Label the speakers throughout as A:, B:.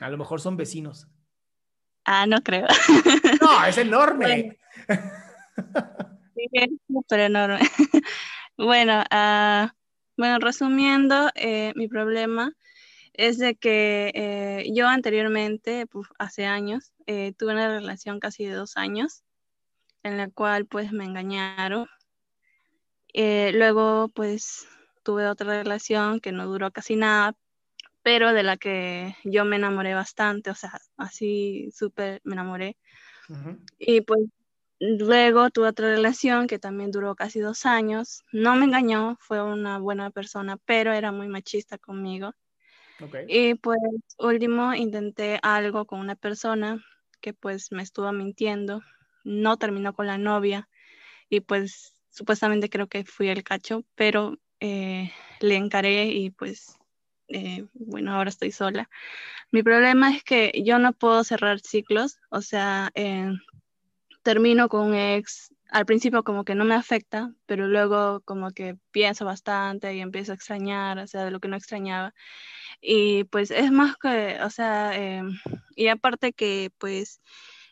A: A lo mejor son vecinos.
B: Ah, no creo.
A: No, es enorme.
B: Sí, es súper enorme. Bueno, ah, bueno, resumiendo, eh, mi problema es de que eh, yo anteriormente, pues, hace años, eh, tuve una relación casi de dos años, en la cual pues me engañaron. Luego pues tuve otra relación que no duró casi nada, pero de la que yo me enamoré bastante, o sea, así súper me enamoré. Y pues luego tuve otra relación que también duró casi dos años. No me engañó, fue una buena persona, pero era muy machista conmigo. Y pues último intenté algo con una persona que pues me estuvo mintiendo, no terminó con la novia y pues supuestamente creo que fui el cacho, pero eh, le encaré y pues eh, bueno, ahora estoy sola. Mi problema es que yo no puedo cerrar ciclos, o sea, eh, termino con un ex, al principio como que no me afecta, pero luego como que pienso bastante y empiezo a extrañar, o sea, de lo que no extrañaba. Y pues es más que, o sea, eh, y aparte que pues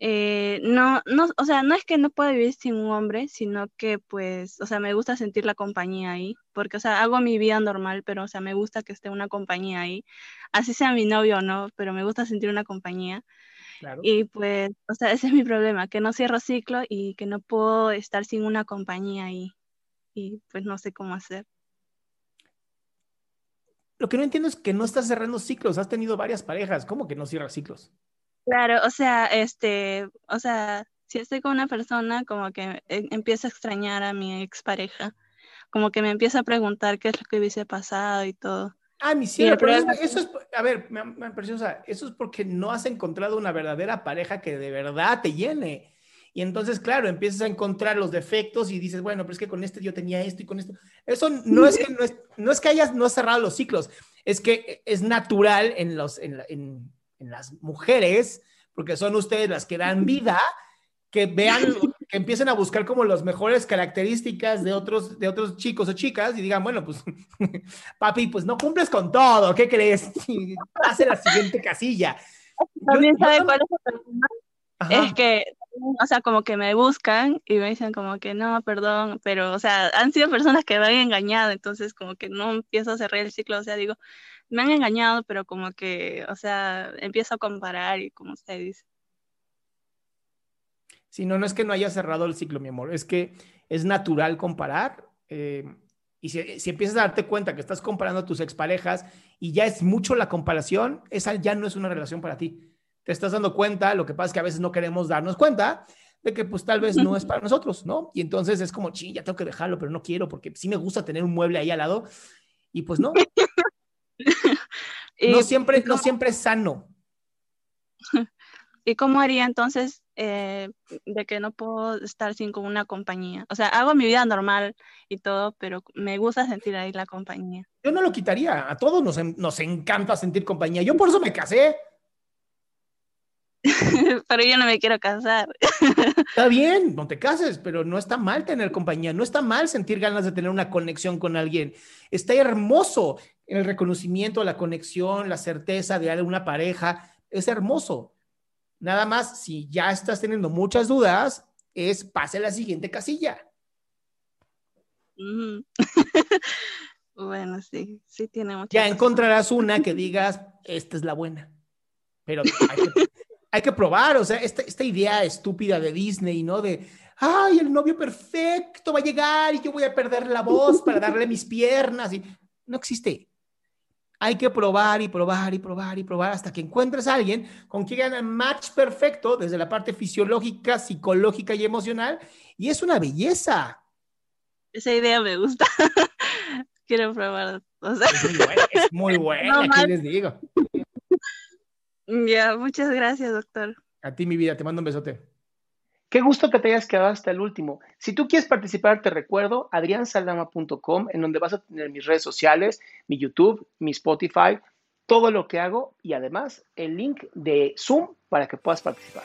B: eh, no, no, o sea, no es que no pueda vivir sin un hombre, sino que pues, o sea, me gusta sentir la compañía ahí, porque, o sea, hago mi vida normal, pero, o sea, me gusta que esté una compañía ahí, así sea mi novio o no, pero me gusta sentir una compañía.
A: Claro.
B: Y pues, o sea, ese es mi problema, que no cierro ciclo y que no puedo estar sin una compañía ahí. Y pues no sé cómo hacer.
A: Lo que no entiendo es que no estás cerrando ciclos. Has tenido varias parejas. ¿Cómo que no cierras ciclos?
B: Claro, o sea, este, o sea, si estoy con una persona, como que eh, empiezo a extrañar a mi expareja, como que me empieza a preguntar qué es lo que hubiese pasado y todo.
A: Ah, mi
B: el
A: cielo, pero eso, eso es, a ver, me, me preciosa, eso es porque no has encontrado una verdadera pareja que de verdad te llene. Y entonces, claro, empiezas a encontrar los defectos y dices, bueno, pero es que con este yo tenía esto y con esto. Eso no es que, no es, no es que hayas no has cerrado los ciclos, es que es natural en, los, en, en- en las mujeres, porque son ustedes las que dan vida, que vean, que empiecen a buscar como las mejores características de otros, de otros chicos o chicas y digan, bueno, pues, papi, pues no cumples con todo, ¿qué crees? Hace la siguiente casilla.
B: También
A: Yo-
B: sabe cuál es el problema,
A: Ajá.
B: es que, o sea, como que me buscan y me dicen como que no, perdón, pero, o sea, han sido personas que me han engañado, entonces como que no empiezo a cerrar el ciclo, o sea, digo, me han engañado, pero como que, o sea, empiezo a comparar y como usted dice.
A: Sí, no, no es que no haya cerrado el ciclo, mi amor, es que es natural comparar. eh, y si, si empiezas a darte cuenta que estás comparando a tus exparejas y ya es mucho la comparación, esa ya no es una relación para ti. Te estás dando cuenta, lo que pasa es que a veces no queremos darnos cuenta, de que pues tal vez no es para nosotros, ¿no? Y entonces es como, ching, ya tengo que dejarlo, pero no quiero porque sí me gusta tener un mueble ahí al lado y pues no. no siempre, no siempre es sano.
B: ¿Y cómo haría entonces eh, de que no puedo estar sin con una compañía? O sea, hago mi vida normal y todo, pero me gusta sentir ahí la compañía.
A: Yo no lo quitaría. A todos nos, nos encanta sentir compañía. Yo por eso me casé.
B: pero yo no me quiero casar.
A: está bien, no te cases, pero no está mal tener compañía, no está mal sentir ganas de tener una conexión con alguien. Está hermoso el reconocimiento, la conexión, la certeza de una pareja, es hermoso. Nada más, si ya estás teniendo muchas dudas, es pase a la siguiente casilla.
B: bueno, sí, sí tiene muchas.
A: Ya encontrarás una que digas, esta es la buena. Pero hay que, probar, o sea, esta, esta idea estúpida de Disney, ¿no? De, ay, el novio perfecto va a llegar y yo voy a perder la voz para darle mis piernas. Y no existe. Hay que probar y probar y probar y probar hasta que encuentres a alguien con quien hagan el match perfecto desde la parte fisiológica, psicológica y emocional. Y es una belleza.
B: Esa idea me gusta. Quiero probar.
A: es muy buena, es les digo?
B: Ya, muchas gracias, doctor.
A: A ti, mi vida, te mando un besote.
C: Qué gusto que te hayas quedado hasta el último. Si tú quieres participar, te recuerdo adriansaldama.com, en donde vas a tener mis redes sociales, mi YouTube, mi Spotify, todo lo que hago y además el link de Zoom para que puedas participar.